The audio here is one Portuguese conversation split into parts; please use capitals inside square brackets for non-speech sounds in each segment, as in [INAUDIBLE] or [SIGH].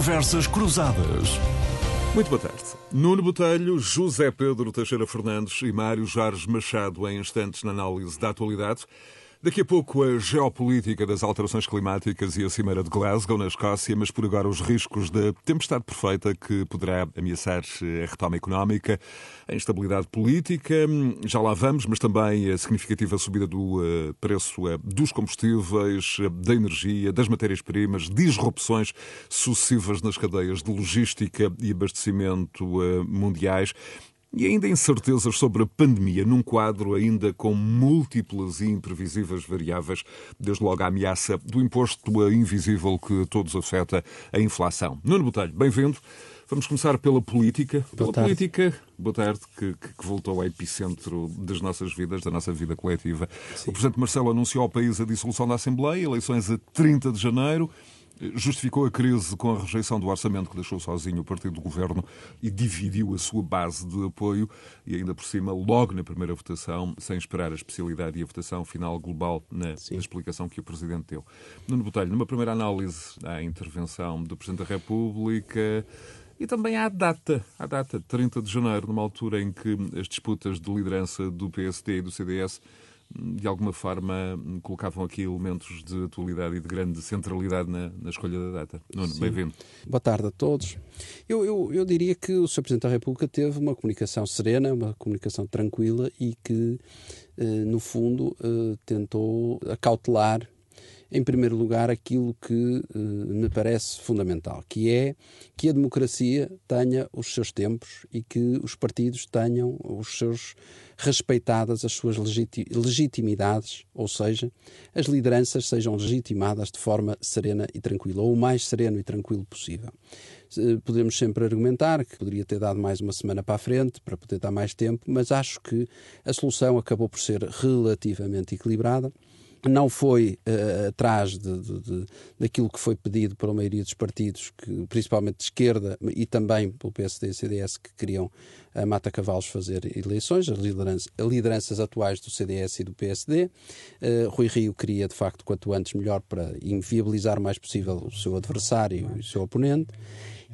Conversas Cruzadas. Muito boa tarde. Nuno Botelho, José Pedro Teixeira Fernandes e Mário Jorge Machado em instantes na análise da atualidade. Daqui a pouco a geopolítica das alterações climáticas e a Cimeira de Glasgow, na Escócia, mas por agora os riscos da tempestade perfeita que poderá ameaçar a retoma económica, a instabilidade política, já lá vamos, mas também a significativa subida do uh, preço uh, dos combustíveis, uh, da energia, das matérias-primas, disrupções sucessivas nas cadeias de logística e abastecimento mundiais e ainda incertezas sobre a pandemia, num quadro ainda com múltiplas e imprevisíveis variáveis, desde logo a ameaça do imposto invisível que todos afeta, a inflação. Nuno Botelho, bem-vindo. Vamos começar pela política. Boa pela tarde. política, boa tarde, que, que, voltou ao epicentro das nossas vidas, da nossa vida coletiva. Sim. O Presidente Marcelo anunciou ao país a dissolução da Assembleia, eleições a 30 de janeiro justificou a crise com a rejeição do orçamento que deixou sozinho o partido do governo e dividiu a sua base de apoio e ainda por cima, logo na primeira votação, sem esperar a especialidade e a votação final global na, explicação que o Presidente deu. Nuno Botelho, numa primeira análise à intervenção do Presidente da República, e também à data, à data, 30 de janeiro, numa altura em que as disputas de liderança do PSD e do CDS de alguma forma colocavam aqui elementos de atualidade e de grande centralidade na, na escolha da data. Nuno, bem-vindo. Boa tarde a todos. Eu, eu, eu, diria que o Sr. Presidente da República teve uma comunicação serena, uma comunicação tranquila e que, eh, no fundo, eh, tentou acautelar em primeiro lugar, aquilo que uh, me parece fundamental, que é que a democracia tenha os seus tempos e que os partidos tenham os seus respeitadas as suas legiti legitimidades, ou seja, as lideranças sejam legitimadas de forma serena e tranquila, ou o mais sereno e tranquilo possível. Podemos sempre argumentar que poderia ter dado mais uma semana para a frente, para poder dar mais tempo, mas acho que a solução acabou por ser relativamente equilibrada não foi uh, atrás de, de, de, daquilo que foi pedido pela maioria dos partidos, que, principalmente de esquerda e também pelo PSD e CDS, que queriam a Mata Cavalos fazer eleições, as lideranças, lideranças atuais do CDS e do PSD. Uh, eh, Rui Rio queria, de facto, quanto antes melhor para inviabilizar o mais possível o seu adversário e o seu oponente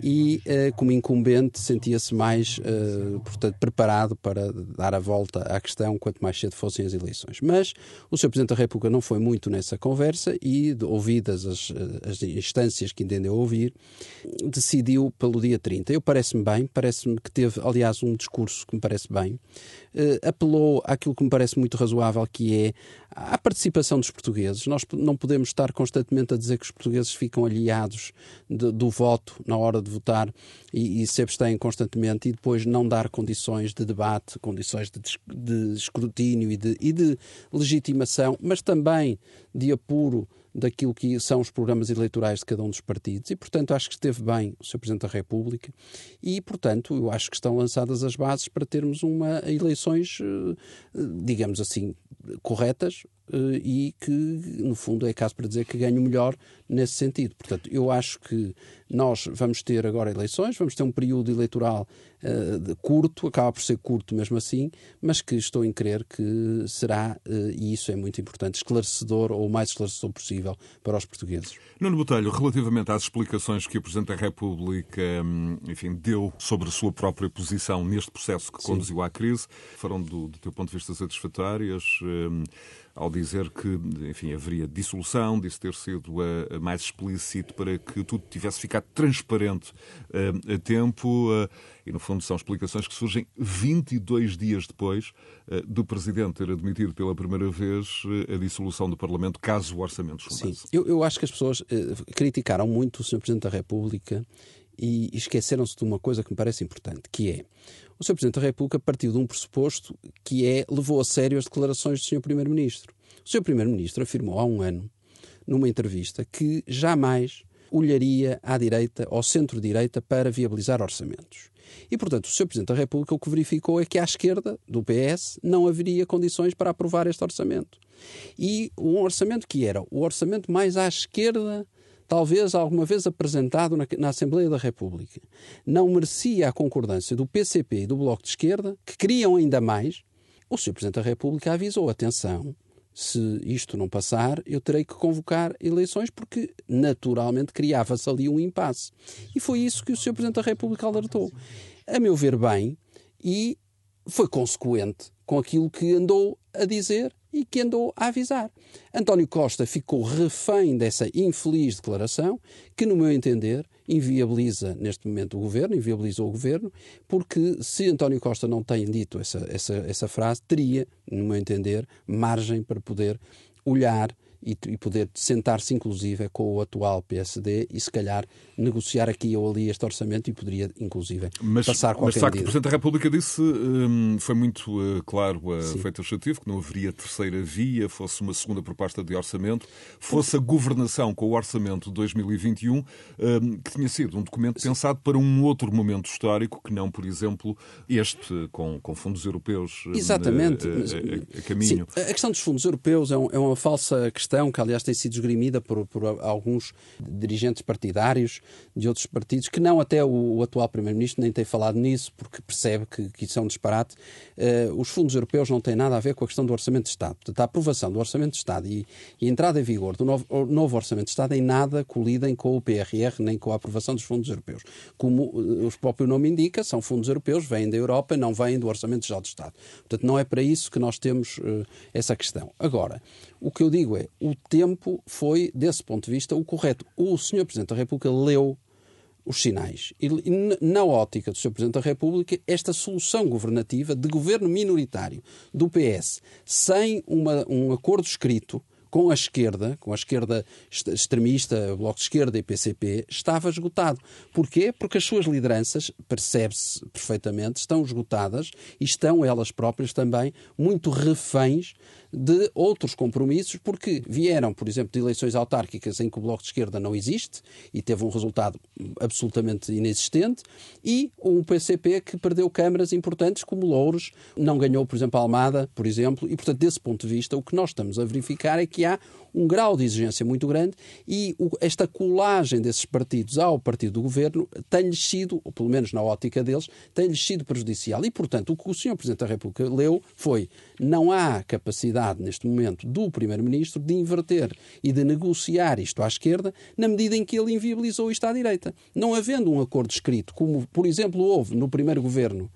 e, uh, como incumbente, sentia-se mais, uh, portanto, preparado para dar a volta à questão quanto mais cedo fossem as eleições. Mas o Sr. Presidente da República não foi muito nessa conversa e, ouvidas as, eh, as instâncias que entendeu ouvir, decidiu pelo dia 30. Eu parece-me bem, parece-me que teve, aliás, um discurso que me parece bem, apelou àquilo que me parece muito razoável, que é a participação dos portugueses. Nós não podemos estar constantemente a dizer que os portugueses ficam aliados de, do voto na hora de votar e, e, se abstêm constantemente e depois não dar condições de debate, condições de, de escrutínio e de, e de legitimação, mas também de apuro daquilo que são os programas eleitorais de cada um dos partidos e, portanto, acho que esteve bem o Sr. Presidente da República e, portanto, eu acho que estão lançadas as bases para termos uma eleições, eh, digamos assim, corretas e que, no fundo, é caso para dizer que ganho melhor nesse sentido. Portanto, eu acho que nós vamos ter agora eleições, vamos ter um período eleitoral uh, curto, acaba por ser curto mesmo assim, mas que estou em crer que será, uh, e isso é muito importante, esclarecedor ou o mais esclarecedor possível para os portugueses. Nuno Botelho, relativamente às explicações que o Presidente da República hum, enfim, deu sobre a sua própria posição neste processo que Sim. conduziu à crise, foram, do, do teu ponto de vista, satisfatórias? Um, ao dizer que, enfim, haveria dissolução, disse ter sido uh, mais explícito para que tudo tivesse ficado transparente uh, a tempo. Uh, e, no fundo, são explicações que surgem 22 dias depois do Presidente ter admitido pela primeira vez a dissolução do Parlamento, caso o orçamento chumbasse. Sim, eu, eu acho que as pessoas criticaram muito o Sr. Presidente da República e esqueceram-se de uma coisa que me parece importante, que é o Sr. Presidente da República partiu de um pressuposto que é levou a sério as declarações do Sr. Primeiro-Ministro. O Sr. Primeiro-Ministro afirmou há um ano, numa entrevista, que jamais olharia à direita, ao centro-direita, para viabilizar orçamentos. E, portanto, o Sr. Presidente da República o que verificou é que à esquerda do PS não haveria condições para aprovar este orçamento. E um orçamento que era o orçamento mais à esquerda talvez alguma vez apresentado na, na, Assembleia da República, não merecia a concordância do PCP e do Bloco de Esquerda, que queriam ainda mais, o Sr. Presidente da República avisou: atenção, se isto não passar, eu terei que convocar eleições porque naturalmente criava-se ali um impasse. E foi isso que o Sr. Presidente da República alertou. A meu ver, bem, e foi consequente com aquilo que andou a dizer e que andou a avisar. António Costa ficou refém dessa infeliz declaração, que, no meu entender, inviabiliza neste momento o governo, inviabilizou o governo, porque se António Costa não tem dito essa, essa, essa frase, teria, no meu entender, margem para poder olhar e, e poder sentar-se, inclusive, com o atual PSD e, se calhar, negociar aqui ou ali este orçamento e poderia, inclusive, mas, passar qualquer Mas, de facto, o Presidente da República disse, hum, foi muito uh, claro, uh, foi taxativo, que não haveria terceira via, fosse uma segunda proposta de orçamento, fosse a governação com o orçamento de 2021, um, que tinha sido um documento Sim. pensado para um outro momento histórico, que não, por exemplo, este, com, com fundos europeus hum, Exatamente. A, a, a, caminho. Sim, a questão dos fundos europeus é, um, é uma falsa questão, que aliás tem sido esgrimida por, por alguns dirigentes partidários de outros partidos, que não até o, o atual Primeiro-Ministro nem tem falado nisso, porque percebe que, que isso é um disparate. Uh, os fundos europeus não têm nada a ver com a questão do Orçamento de Estado. Portanto, a aprovação do Orçamento de Estado e, e a entrada em vigor do novo, novo, Orçamento de Estado em nada colidem com o PRR, nem com a aprovação dos fundos europeus. Como uh, o próprio nome indica, são fundos europeus, vêm da Europa, não vêm do Orçamento Geral do Estado. Portanto, não é para isso que nós temos uh, essa questão. Agora, o que eu digo é, o tempo foi, desse ponto de vista, o correto. O Sr. Presidente da República leu os sinais. E, na ótica do Sr. Presidente da República, esta solução governativa de governo minoritário do PS, sem uma, um acordo escrito com a esquerda, com a esquerda extremista, Bloco de Esquerda e PCP, estava esgotado. Porquê? Porque as suas lideranças, percebe-se perfeitamente, estão esgotadas e estão elas próprias também muito reféns de outros compromissos, porque vieram, por exemplo, de eleições autárquicas em que o Bloco de Esquerda não existe e teve um resultado absolutamente inexistente, e um PCP que perdeu câmaras importantes como Louros, não ganhou, por exemplo, a Almada, por exemplo, e, portanto, desse ponto de vista, o que nós estamos a verificar é que há um grau de exigência muito grande e o, esta colagem desses partidos ao partido do governo tem-lhes sido, ou pelo menos na ótica deles, tem-lhes sido prejudicial. E, portanto, o que o Sr. Presidente da República leu foi não há capacidade neste momento do Primeiro-Ministro de inverter e de negociar isto à esquerda na medida em que ele inviabilizou isto à direita. Não havendo um acordo escrito, como, por exemplo, houve no primeiro governo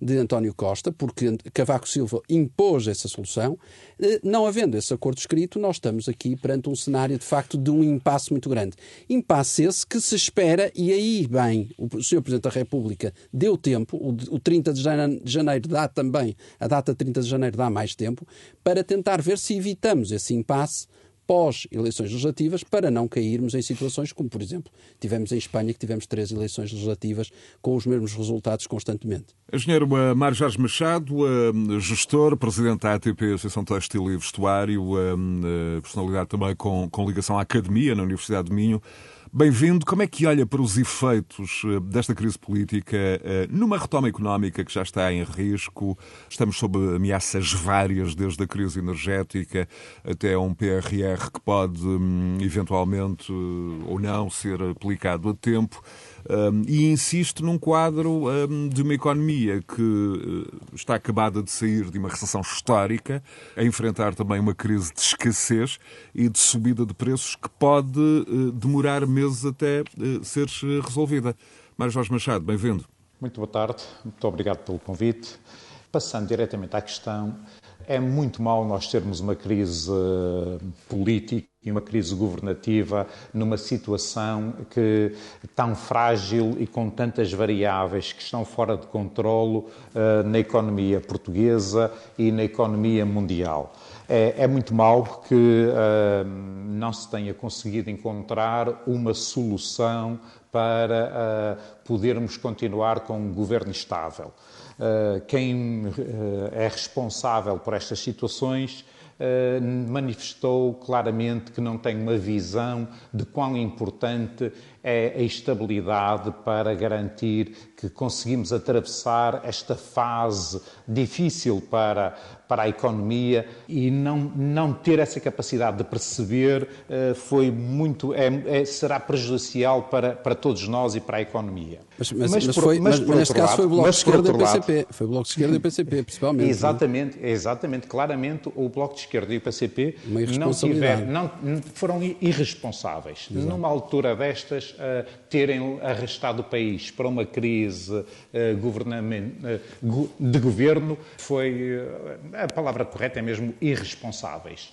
de António Costa, porque Cavaco Silva impôs essa solução, eh, não havendo esse acordo escrito, nós estamos aqui perante um cenário de facto de um impasse muito grande. Impasse esse que se espera, e aí, bem, o Sr. Presidente da República deu tempo, o 30 de janeiro dá também, a data 30 de janeiro dá mais tempo, para tentar ver se evitamos esse impasse pós-eleições legislativas para não cairmos em situações como, por exemplo, tivemos em Espanha, que tivemos três eleições legislativas com os mesmos resultados constantemente. Engenheiro Mário Jorge Machado, gestor, presidente da ATP, Associação Textil e Vestuário, personalidade também com, com ligação à academia na Universidade de Minho. Bem-vindo. Como é que olha para os efeitos eh, desta crise política eh, numa retoma económica que já está em risco? Estamos sob ameaças várias, desde a crise energética até um PRR que pode hum, eventualmente eh, ou não ser aplicado a tempo. Um, e insisto num quadro um, de uma economia que uh, está acabada de sair de uma recessão histórica, a enfrentar também uma crise de escassez e de subida de preços que pode uh, demorar meses até uh, ser resolvida. Mário Jorge Machado, bem-vindo. Muito boa tarde, muito obrigado pelo convite. Passando diretamente à questão, é muito mau nós termos uma crise política e uma crise governativa numa situação que tão frágil e com tantas variáveis que estão fora de controlo uh, na economia portuguesa e na economia mundial. É, é muito mau que uh, não se tenha conseguido encontrar uma solução para uh, podermos continuar com um governo estável. quem é responsável por estas situações manifestou claramente que não tem uma visão de quão importante é a estabilidade para garantir que conseguimos atravessar esta fase difícil para, para a economia e não, não ter essa capacidade de perceber uh, foi muito, é, é, será prejudicial para, para todos nós e para a economia. Mas, mas, mas, por, foi, mas, mas neste caso lado, foi o Bloco de Esquerda e o PCP. Foi o Bloco de Esquerda e o PCP, principalmente. Exatamente, exatamente. Claramente o Bloco de Esquerda Esquerda e o PCP não, tiver, não foram irresponsáveis. Exato. Numa altura destas, uh, terem arrastado o país para uma crise uh, de governo foi, a palavra correta é mesmo irresponsáveis.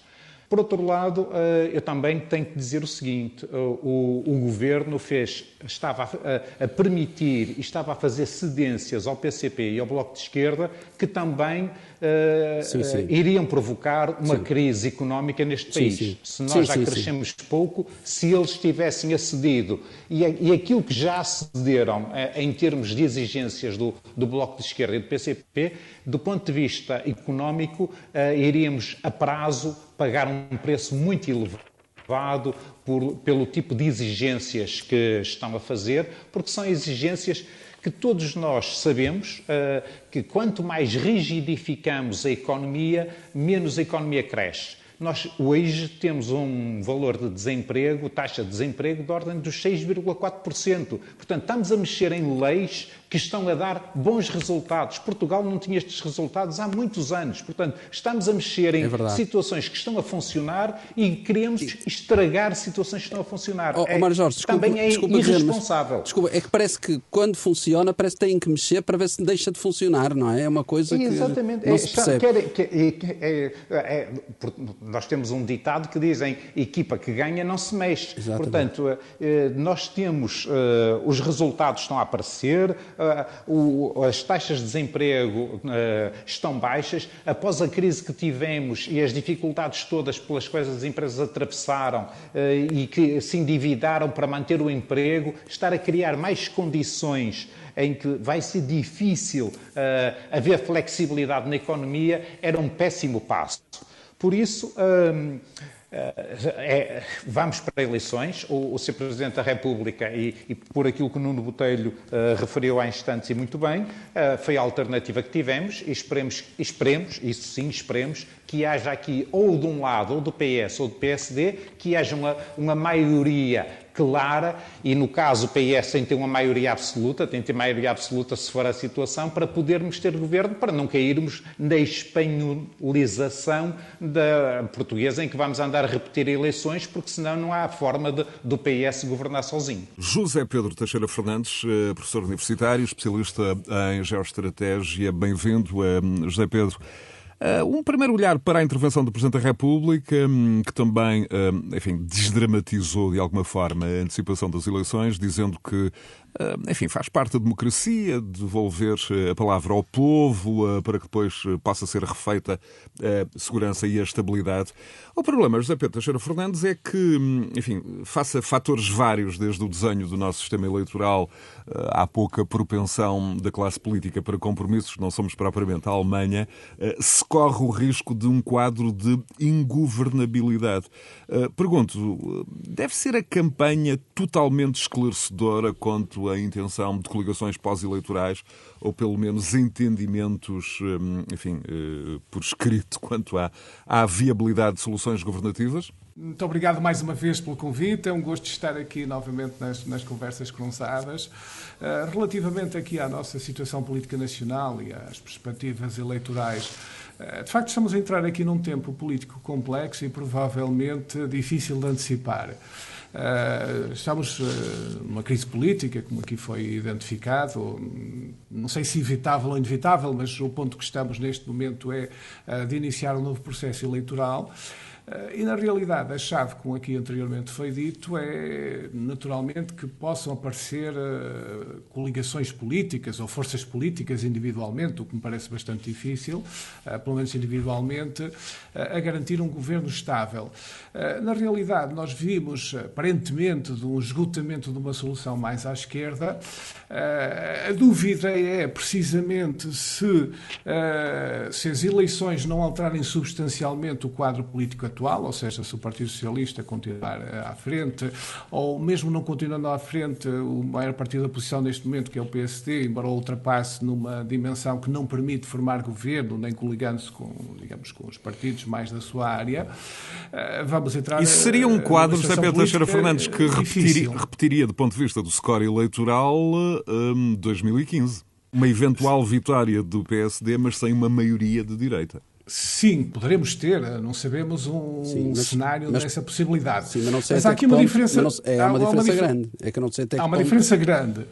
Por outro lado, eh, eu também tenho que dizer o seguinte: eh, o, o governo fez, estava a, a, permitir e estava a fazer cedências ao PCP e ao Bloco de Esquerda que também uh, sim, sim. iriam provocar uma sim. crise económica neste país. Se nós já crescemos pouco, se eles tivessem acedido e, e aquilo que já cederam uh, em termos de exigências do, do Bloco de Esquerda e do PCP, do ponto de vista económico, uh, iríamos a prazo pagar um preço muito elevado por, pelo tipo de exigências que estão a fazer, porque são exigências que todos nós sabemos uh, que quanto mais rigidificamos a economia, menos a economia cresce. Nós hoje temos um valor de desemprego, taxa de desemprego de ordem dos 6,4%. Portanto, estamos a mexer em leis que estão a dar bons resultados. Portugal não tinha estes resultados há muitos anos. Portanto, estamos a mexer em é situações que estão a funcionar e queremos estragar situações que estão a funcionar. Oh, oh Mário Jorge, desculpa, também é desculpa irresponsável. Dizer, desculpa, é que parece que quando funciona, parece que têm que mexer para ver se deixa de funcionar, não é? É uma coisa que Exatamente. não é, se percebe. Quer, quer, é, é, nós temos um ditado que dizem equipa que ganha não se mexe. Exatamente. Portanto, eh, nós temos, eh, os resultados estão a aparecer, eh, as taxas de desemprego estão baixas. Após a crise que tivemos e as dificuldades todas pelas quais as empresas atravessaram e que se endividaram para manter o emprego, estar a criar mais condições em que vai ser difícil haver flexibilidade na economia era um péssimo passo. Por isso, é, vamos para eleições. O, o Sr. Presidente da República, e, e, por aquilo que Nuno Botelho uh, referiu há instantes e muito bem, uh, foi a alternativa que tivemos e esperemos, esperemos, isso sim, esperemos, que haja aqui ou de um lado, ou do PS ou do PSD, que haja uma, uma maioria clara e, no caso, o PS tem que ter uma maioria absoluta, tem que ter maioria absoluta se for a situação, para podermos ter governo, para não cairmos na espanholização da portuguesa em que vamos andar a repetir eleições, porque senão não há forma de, do PS governar sozinho. José Pedro Teixeira Fernandes, eh, professor universitário, especialista em geoestratégia, bem-vindo. Eh, José Pedro. Uh, um primeiro olhar para a intervenção do Presidente da República, um, que também, um, enfim, desdramatizou de alguma forma a antecipação das eleições, dizendo que enfim, faz parte da democracia devolver ah, a palavra ao povo ah, para que depois possa ser refeita a segurança e a estabilidade. O problema, José Pedro Teixeira Fernandes, é que, hum, enfim, face a fatores vários, desde o desenho do nosso sistema eleitoral, há pouca propensão da classe política para compromissos, não somos propriamente a Alemanha, se corre o risco de um quadro de ingovernabilidade. Pergunto, deve ser a campanha totalmente esclarecedora quanto a intenção de coligações pós-eleitorais ou pelo menos entendimentos, hum, enfim, eh, por escrito [LAUGHS] quanto à, à viabilidade de soluções governativas? Muito obrigado mais uma vez pelo convite. É um gosto estar aqui novamente nas, nas conversas cruzadas. Uh, relativamente aqui à nossa situação política nacional e às perspectivas eleitorais, uh, de facto estamos a entrar aqui num tempo político complexo e provavelmente difícil de antecipar. Uh, estamos uh, numa crise política, como aqui foi identificado, não sei se evitável ou inevitável, mas o ponto que estamos neste momento é uh, de iniciar um novo processo eleitoral. Eh, e, na realidade, a chave, como aqui anteriormente foi dito, é naturalmente que possam aparecer uh, coligações políticas ou forças políticas individualmente, o que me parece bastante difícil, uh, pelo menos individualmente, a garantir um governo estável. na realidade, nós vimos, aparentemente, de um esgotamento de uma solução mais à esquerda. a dúvida é, precisamente, se, se as eleições não alterarem substancialmente o quadro político atual atual, ou seja, se o Partido Socialista continuar eh, à frente, ou mesmo não continuando à frente, o maior partido da oposição neste momento, que é o PSD, embora ultrapasse numa dimensão que não permite formar governo, nem coligando-se com, digamos, com os partidos mais da sua área, eh, vamos entrar... Isso seria um quadro, José Pedro Teixeira Fernandes, que repetiria, repetiria, do ponto de vista do score eleitoral, um, 2015 uma eventual vitória do PSD, mas sem uma maioria de direita. Sim, poderemos ter, não sabemos um sim, mas, cenário mas, dessa possibilidade. Sim, mas não sei mas há aqui uma ponto, diferença. Não, é, há uma diferença uma grande. É que não sei até há uma ponto... diferença grande.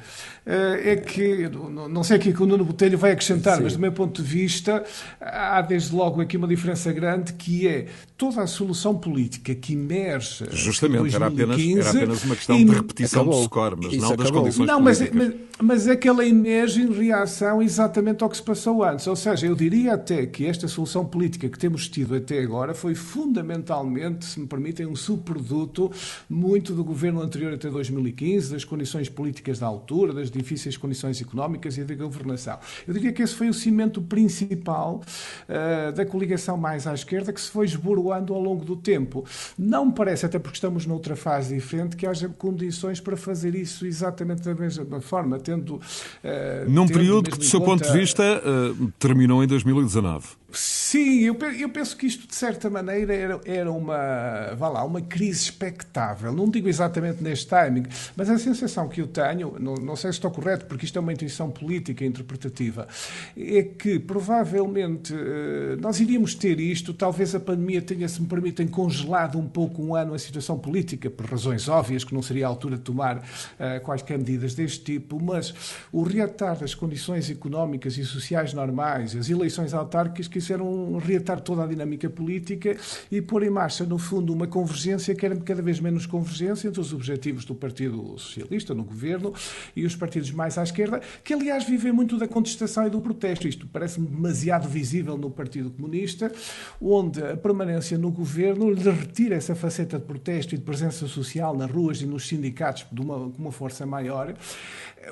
Eh, é que, não sei aqui que o Nuno Botelho vai acrescentar, sim. mas do meu ponto de vista, há desde logo aqui uma diferença grande que é toda a solução política que emerge. Justamente, era, apenas, era apenas uma questão de repetição acabou. do score, mas Isso não acabou. das condições não, mas, mas, mas é que ela emerge em reação exatamente ao que se passou antes. Ou seja, eu diria até que esta solução política que temos tido até agora foi fundamentalmente, se me permitem, um subproduto muito do governo anterior até 2015, das condições políticas da altura, das difíceis condições económicas e da governação. Eu diria que esse foi o cimento principal uh, da coligação mais à esquerda que se foi esboroando ao longo do tempo. Não me parece, até porque estamos noutra fase diferente, que haja condições para fazer isso exatamente da mesma forma, tendo. Uh, Num tendo período que, do seu ponto de vista, uh, terminou em 2019. Sim, eu, eu penso que isto, de certa maneira, era, era uma, vá lá, uma crise expectável. Não digo exatamente neste timing, mas a sensação que eu tenho, não, não sei se estou correto, porque isto é uma intuição política interpretativa, é que provavelmente eh, nós iríamos ter isto, talvez a pandemia tenha, se me permitem, congelado um pouco um ano a situação política, por razões óbvias, que não seria a altura de tomar uh, quaisquer medidas deste tipo, mas o reatar das condições económicas e sociais normais, as eleições autárquicas, quiseram reatar toda a dinâmica política e pôr em marcha, no fundo, uma convergência que era cada vez menos convergência entre os objetivos do Partido Socialista no governo e os partidos mais à esquerda, que aliás vivem muito da contestação e do protesto. Isto parece-me demasiado visível no Partido Comunista, onde a permanência no governo lhe retira essa faceta de protesto e de presença social nas ruas e nos sindicatos de uma, com uma força maior,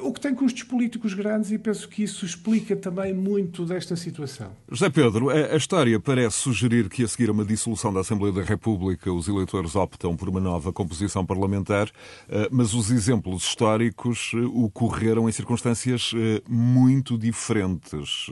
o que tem custos políticos grandes e penso que isso explica também muito desta situação. José Pedro, a, história parece sugerir que a seguir a uma dissolução da Assembleia da República os eleitores optam por uma nova composição parlamentar, eh, mas os exemplos históricos eh, ocorreram em circunstâncias eh, muito diferentes.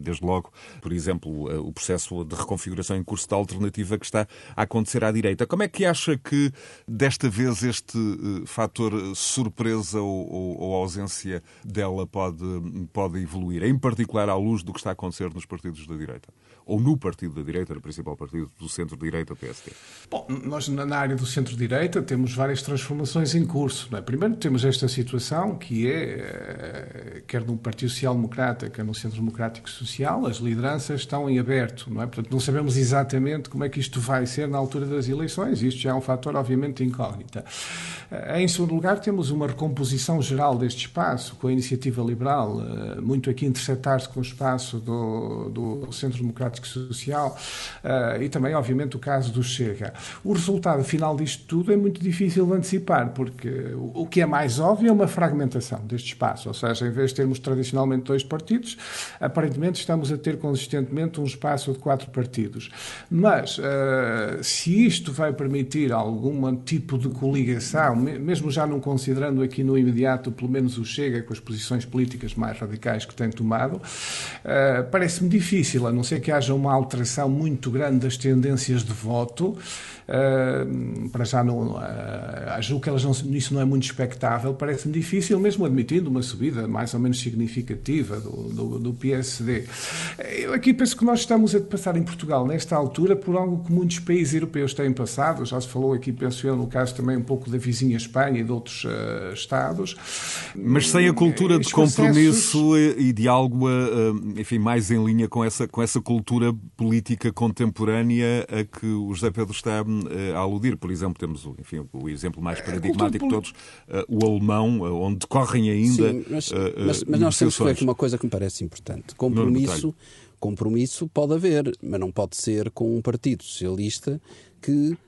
Desde logo, por exemplo, o processo de reconfiguração em curso da alternativa que está a acontecer à direita. Como é que acha que desta vez este fator surpresa ou, ou ausência dela pode, pode evoluir, em particular à luz do que está a acontecer nos partidos da direita? играть. Там. Ou no partido da direita, no principal partido do centro-direita, PSD? Bom, nós na área do centro-direita temos várias transformações em curso. É? Primeiro temos esta situação que é, eh, quer no Partido Social Democrata, quer no Centro Democrático Social, as lideranças estão em aberto. Não é? Portanto, não sabemos exatamente como é que isto vai ser na altura das eleições. Isto já é um fator, obviamente, incógnita. Eh, em segundo lugar, temos uma recomposição geral deste espaço, com a iniciativa liberal, eh, muito aqui interceptar-se com o espaço do, do Centro Democrático Social uh, e também, obviamente, o caso do Chega. O resultado final disto tudo é muito difícil de antecipar, porque o, o que é mais óbvio é uma fragmentação deste espaço, ou seja, em vez de termos tradicionalmente dois partidos, aparentemente estamos a ter consistentemente um espaço de quatro partidos. Mas, uh, se isto vai permitir algum tipo de coligação, mesmo já não considerando aqui no imediato, pelo menos o Chega, com as posições políticas mais radicais que tem tomado, uh, parece-me difícil, a não ser que haja haja uma alteração muito grande das tendências de voto. Uh, para já não, uh, julgo que elas não, isso não é muito expectável, parece-me difícil, mesmo admitindo uma subida mais ou menos significativa do, do, do, PSD. Eu aqui penso que nós estamos a passar em Portugal, nesta altura, por algo que muitos países europeus têm passado, já se falou aqui, penso eu, no caso também um pouco da vizinha Espanha e de outros uh, Estados. Mas sem a cultura de compromisso e diálogo, enfim, mais em linha com essa, com essa cultura política contemporânea a que o José Pedro está a aludir. Por exemplo, temos enfim, o exemplo mais paradigmático de todos, uh, o alemão, uh, onde decorrem ainda. Sim, mas, mas, mas nós temos que ver aqui uma coisa que me parece importante: compromisso. Compromisso pode haver, mas não pode ser com um partido socialista que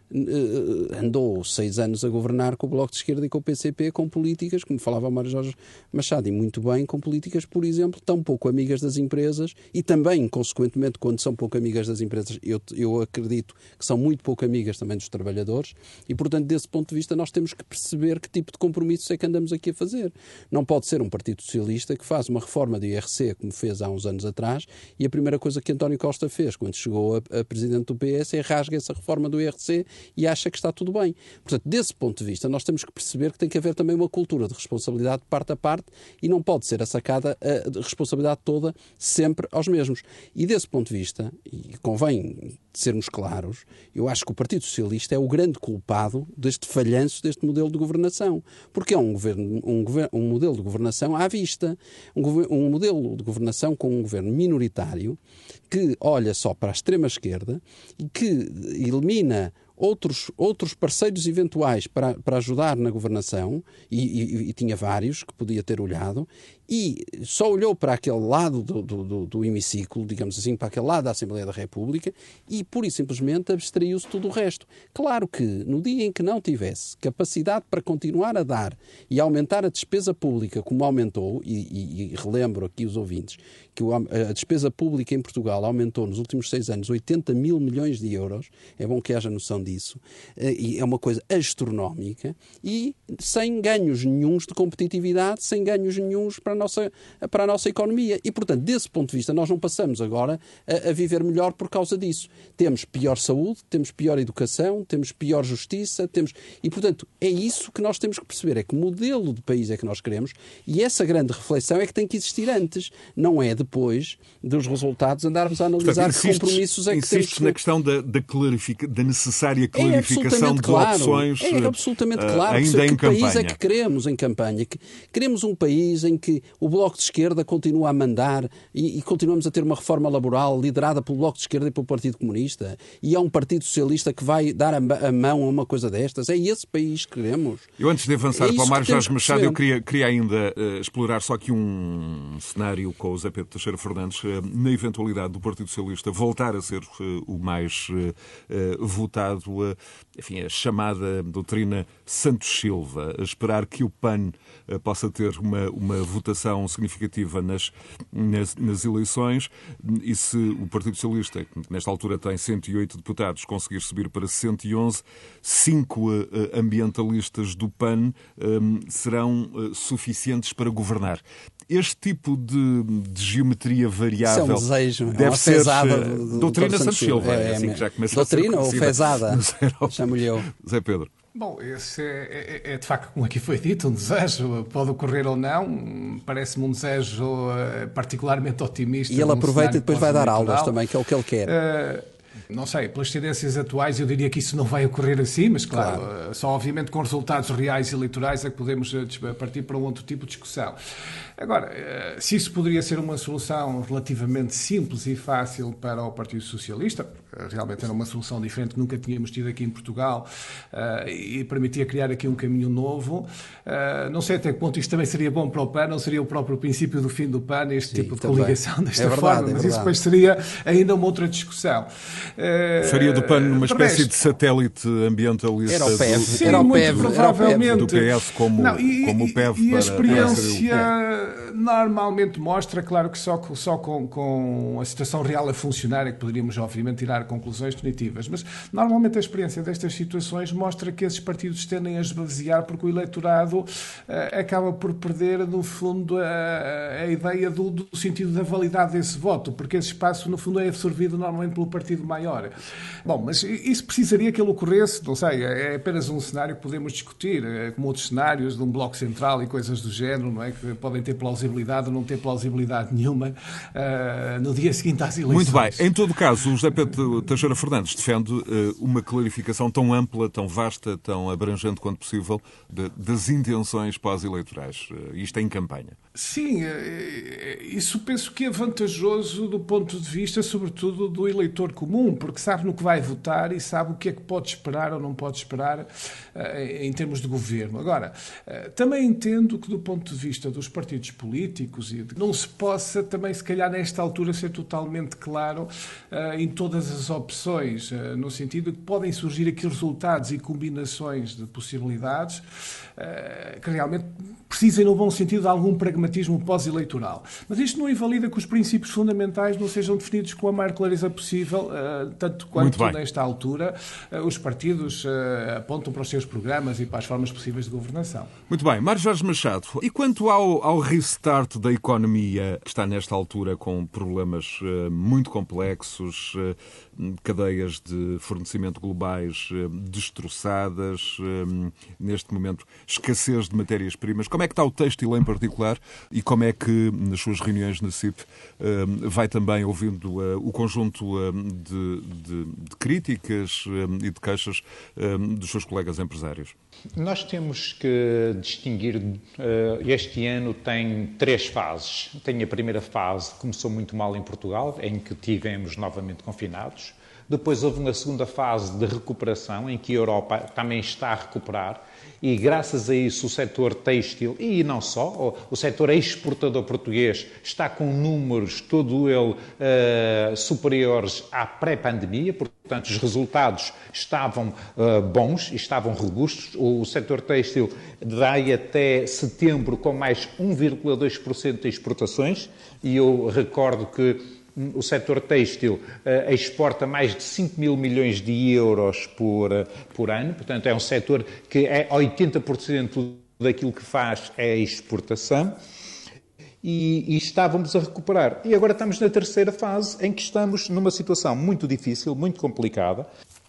andou seis anos a governar com o Bloco de Esquerda e com o PCP, com políticas, como falava Mário Jorge Machado, e muito bem, com políticas, por exemplo, tão pouco amigas das empresas e também, consequentemente, quando são pouco amigas das empresas, eu, eu acredito que são muito pouco amigas também dos trabalhadores e, portanto, desse ponto de vista, nós temos que perceber que tipo de compromissos é que andamos aqui a fazer. Não pode ser um Partido Socialista que faz uma reforma do IRC, como fez há uns anos atrás, e a primeira coisa que António Costa fez quando chegou a, a presidente do PS é rasga essa reforma do IRC e acha que está tudo bem. Portanto, desse ponto de vista, nós temos que perceber que tem que haver também uma cultura de responsabilidade de parte a parte e não pode ser sacada a responsabilidade toda sempre aos mesmos. E desse ponto de vista, e convém sermos claros, eu acho que o Partido Socialista é o grande culpado deste falhanço deste modelo de governação. Porque é um, governo, um, um modelo de governação à vista. Um, um modelo de governação com um governo minoritário que olha só para a extrema-esquerda e que elimina outros, outros parceiros eventuais para, para ajudar na governação, e, e, e, tinha vários que podia ter olhado, e só olhou para aquele lado do, do, do, hemiciclo, digamos assim, para aquele lado da Assembleia da República, e pura e simplesmente abstraiu-se tudo o resto. Claro que no dia em que não tivesse capacidade para continuar a dar e aumentar a despesa pública como aumentou, e, e relembro aqui os ouvintes, que a despesa pública em Portugal aumentou nos últimos seis anos 80 mil milhões de euros, é bom que haja noção disso, eh, e é uma coisa astronómica, e sem ganhos nenhums de competitividade, sem ganhos nenhums para a nossa, para a nossa economia. E, portanto, desse ponto de vista, nós não passamos agora a, a viver melhor por causa disso. Temos pior saúde, temos pior educação, temos pior justiça, temos... E, portanto, é isso que nós temos que perceber, é que modelo de país é que nós queremos, e essa grande reflexão é que tem que existir antes, não é depois dos resultados andarmos a analisar Portanto, insistes, que compromissos é que temos que... na questão da, da, da necessária é clarificação é de claro, opções É absolutamente uh, claro ainda que, em que campanha. país é que queremos em campanha. Que queremos um país em que o Bloco de Esquerda continua a mandar e, e, continuamos a ter uma reforma laboral liderada pelo Bloco de Esquerda e pelo Partido Comunista e há um Partido Socialista que vai dar a, a mão a uma coisa destas. É esse país que queremos. Eu antes de avançar é para o Mário Jorge Machado, eu queria, queria ainda uh, explorar só aqui um cenário com o Zé Pedro Teixeira Fernandes, uh, na eventualidade do Partido Socialista voltar a ser uh, o mais votado, enfim, a chamada doutrina Santos Silva, a esperar que o PAN possa ter uma, uma votação significativa nas, nas, nas, eleições e se o Partido Socialista, que nesta altura tem 108 deputados, conseguir subir para 111, cinco uh, ambientalistas do PAN um, serão suficientes para governar. Este tipo de, de geometria variável Isso é um desejo, deve é uma ser do doutrina Santos Silva, é, é, assim que já começa doutrina a ser ou fezada, [LAUGHS] chamo-lhe eu. Zé Pedro. Bom, esse é, é, é, de facto, como aqui foi dito, um desejo. Pode ocorrer ou não. Parece-me um desejo uh, particularmente otimista. E ele aproveita e depois vai dar aulas também, que é o que ele quer. Uh, não sei, pelas tendências atuais eu diria que isso não vai ocorrer assim, mas claro, claro. Eh, só obviamente com resultados reais eleitorais é que podemos partir para um outro tipo de discussão. Agora, eh, se isso poderia ser uma solução relativamente simples e fácil para o Partido Socialista, realmente era uma solução diferente que nunca tínhamos tido aqui em Portugal eh, e permitia criar aqui um caminho novo, eh, não sei até que ponto isto também seria bom para o PAN, não seria o próprio princípio do fim do PAN, este Sim, tipo de também. coligação [LAUGHS] desta é verdade, forma, é mas isso depois seria ainda uma outra discussão. Faria do PAN uma espécie resto, de satélite ambientalista era o PEV, do, Sim, era o PEV, provavelmente. do PS como, não, e, como o PEV e, e a experiência normalmente mostra, claro que só, só com, com a situação real a funcionar é que poderíamos, obviamente, tirar conclusões definitivas. Mas normalmente a experiência destas situações mostra que esses partidos tendem a esvaziar porque o eleitorado uh, acaba por perder, no fundo, a, a ideia do, do, sentido da validade desse voto, porque esse espaço, no fundo, é absorvido normalmente pelo partido maior. Bom, mas isso precisaria que ele ocorresse, não sei, é apenas um cenário que podemos discutir, é como outros cenários de um bloco central e coisas do género, não é? Que podem ter plausibilidade ou não ter plausibilidade nenhuma uh, no dia seguinte às eleições. Muito bem. Em todo caso, o José Pedro Teixeira Fernandes defende uh, uma clarificação tão ampla, tão vasta, tão abrangente quanto possível de, das intenções pós-eleitorais. Uh, isto é em campanha. Sim, isso penso que é vantajoso do ponto de vista, sobretudo, do eleitor comum, porque sabe no que vai votar e sabe o que é que pode esperar ou não pode esperar em termos de governo. Agora, também entendo que, do ponto de vista dos partidos políticos, não se possa também, se calhar, nesta altura, ser totalmente claro uh, em todas as opções, no sentido que podem surgir aqui resultados e combinações de possibilidades que realmente precisem, no bom sentido, de algum pragmatismo pragmatismo pós-eleitoral. Mas isto não invalida que os princípios fundamentais não sejam definidos com a maior clareza possível, uh, tanto quanto nesta altura uh, os partidos apontam para os seus programas e para as formas possíveis de governação. Muito bem. Mário Jorge Machado, e quanto ao, ao restart da economia, que está nesta altura com problemas muito complexos, cadeias de fornecimento globais destroçadas, neste momento escassez de matérias-primas. Como é que está o têxtil em particular e como é que, nas suas reuniões na CIP, vai também ouvindo o conjunto de, de, de críticas e de queixas dos seus colegas empresários? Nós temos que distinguir, este ano tem três fases. Tem a primeira fase, começou muito mal em Portugal, em que tivemos novamente confinados. Depois houve uma segunda fase de recuperação, em que a Europa também está a recuperar e graças a isso o setor têxtil, e não só, o setor exportador português está com números, todo ele, uh, superiores à pré-pandemia, portanto os resultados estavam uh, bons, estavam robustos. O, o setor têxtil vai até setembro com mais 1,2% de exportações, e eu recordo que o setor têxtil uh, exporta mais de 5 mil milhões de euros por, uh, por ano, portanto, é um setor que é 80% daquilo que faz é exportação. E, e, estávamos a recuperar. E agora estamos na terceira fase, em que estamos numa situação muito difícil, muito complicada.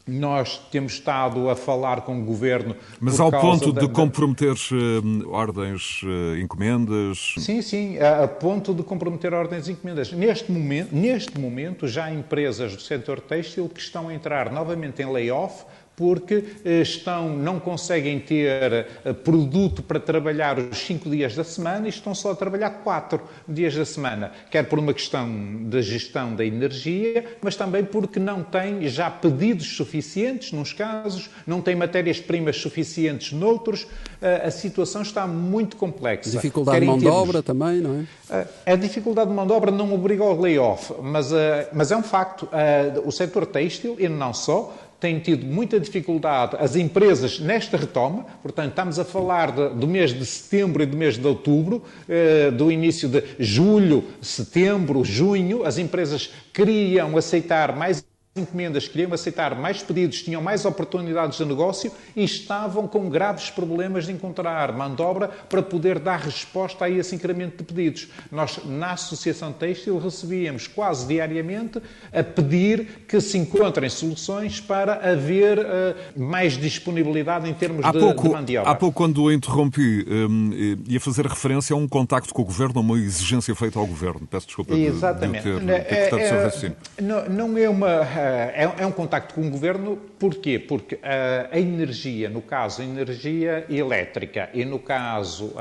Nós temos estado a falar com o Governo. Mas ao ponto da, de comprometer uh, ordens, uh, encomendas? Sim, sim, a, a, ponto de comprometer ordens e encomendas. Neste momento, neste momento, já há empresas do setor têxtil que estão a entrar novamente em layoff porque eh, estão, não conseguem ter eh, produto para trabalhar os cinco dias da semana e estão só a trabalhar quatro dias da semana, quer por uma questão da gestão da energia, mas também porque não têm já pedidos suficientes, nos casos, não têm matérias-primas suficientes noutros. Eh, a situação está muito complexa. Dificuldade de mão de obra também, não é? A dificuldade de mão de obra não obriga ao layoff, mas, mas é um facto. O setor têxtil, e não só, têm tido muita dificuldade, as empresas, nesta retoma, portanto, estamos a falar de, do mês de setembro e do mês de outubro, eh, do início de julho, setembro, junho, as empresas queriam aceitar mais encomendas queriam aceitar mais pedidos, tinham mais oportunidades de negócio e estavam com graves problemas de encontrar mão de obra para poder dar resposta a esse incremento de pedidos. Nós, na Associação Têxtil, recebíamos quase diariamente a pedir que se encontrem soluções para haver uh, mais disponibilidade em termos de, pouco, de mão de obra. Há pouco, quando o interrompi, um, ia fazer referência a um contacto com o Governo, a uma exigência feita ao Governo. Peço desculpa Exatamente. de, de ter, ter é, é, não, não é uma é, é um contacto com o governo, porquê? Porque a energia, no caso, a energia elétrica e no caso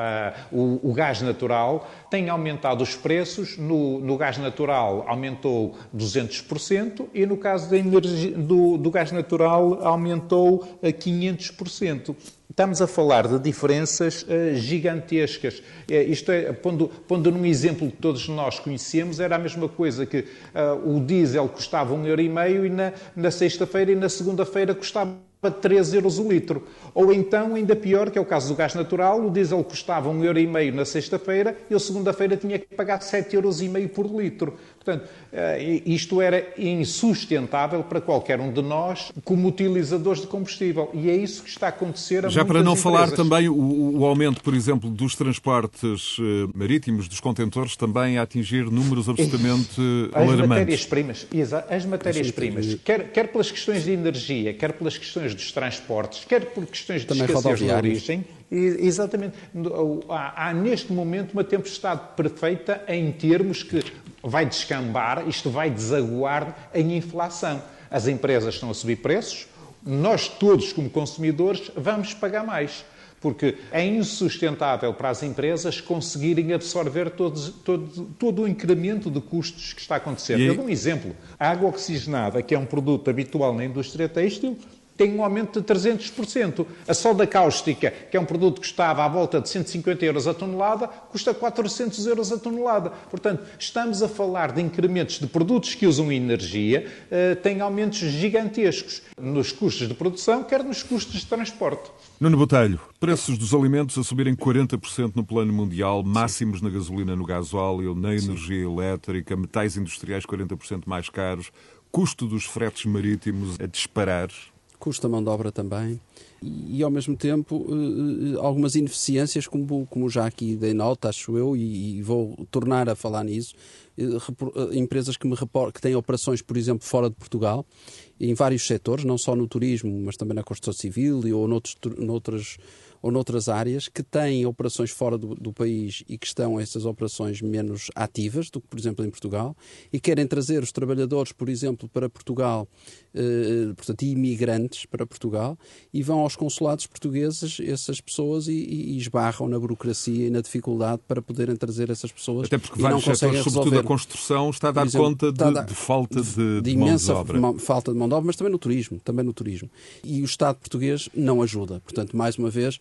o, o gás natural, tem aumentado os preços. No, no, gás natural aumentou 200% e no caso da energia, do, do gás natural aumentou a 500%. Estamos a falar de diferenças uh, gigantescas. É, isto é, pondo, pondo num exemplo que todos nós conhecemos, era a mesma coisa que uh, o diesel custava 1,5€ e na, na sexta-feira e na segunda-feira custava 3 euros o litro. Ou então, ainda pior, que é o caso do gás natural, o diesel custava 1,5€ na sexta-feira e eu segunda-feira tinha que pagar 7,5€ euros por litro. Portanto, eh, isto era insustentável para qualquer um de nós como utilizadores de combustível. E é isso que está a acontecer a Já para não empresas. falar também o, o, aumento, por exemplo, dos transportes eh, marítimos, dos contentores, também a atingir números absolutamente alarmantes. As matérias-primas, as matérias-primas, quer, quer pelas questões de energia, quer pelas questões dos transportes, quer por questões de também escassez de origem, exatamente, há, há neste momento uma tempestade perfeita em termos que vai descambar, isto vai desaguar em inflação. As empresas estão a subir preços, nós todos, como consumidores, vamos pagar mais. Porque é insustentável para as empresas conseguirem absorver todos, todo, todo o incremento de custos que está acontecendo. Eu dou um exemplo. A água oxigenada, que é um produto habitual na indústria têxtil, tem um aumento de 300%. A soda cáustica, que é um produto que custava à volta de 150 euros a tonelada, custa 400 euros a tonelada. Portanto, estamos a falar de incrementos de produtos que usam energia, uh, têm aumentos gigantescos nos custos de produção, quer nos custos de transporte. Nuno Botelho, preços dos alimentos a subirem 40% no plano mundial, máximos na gasolina, no gasóleo, na energia elétrica, metais industriais 40% mais caros, custo dos fretes marítimos a disparar custa mão de obra também e, ao mesmo tempo, eh, eh, algumas ineficiências, como, como já aqui dei nota, acho eu, e, vou tornar a falar nisso. Eh, empresas que, me que têm operações, por exemplo, fora de Portugal, em vários setores, não só no turismo, mas também na construção civil ou noutros, noutras ou noutras áreas que têm operações fora do, do, país e que estão essas operações menos ativas do que, por exemplo, em Portugal, e querem trazer os trabalhadores, por exemplo, para Portugal, eh, portanto, imigrantes para Portugal, e vão aos consulados portugueses, essas pessoas, e, e, esbarram na burocracia e na dificuldade para poderem trazer essas pessoas. Até porque vários setores, sobretudo a construção, está a dar exemplo, conta de, de, falta de, de, de imensa mão de obra. falta de mão de obra, mas também no turismo, também no turismo. E o Estado português não ajuda. Portanto, mais uma vez,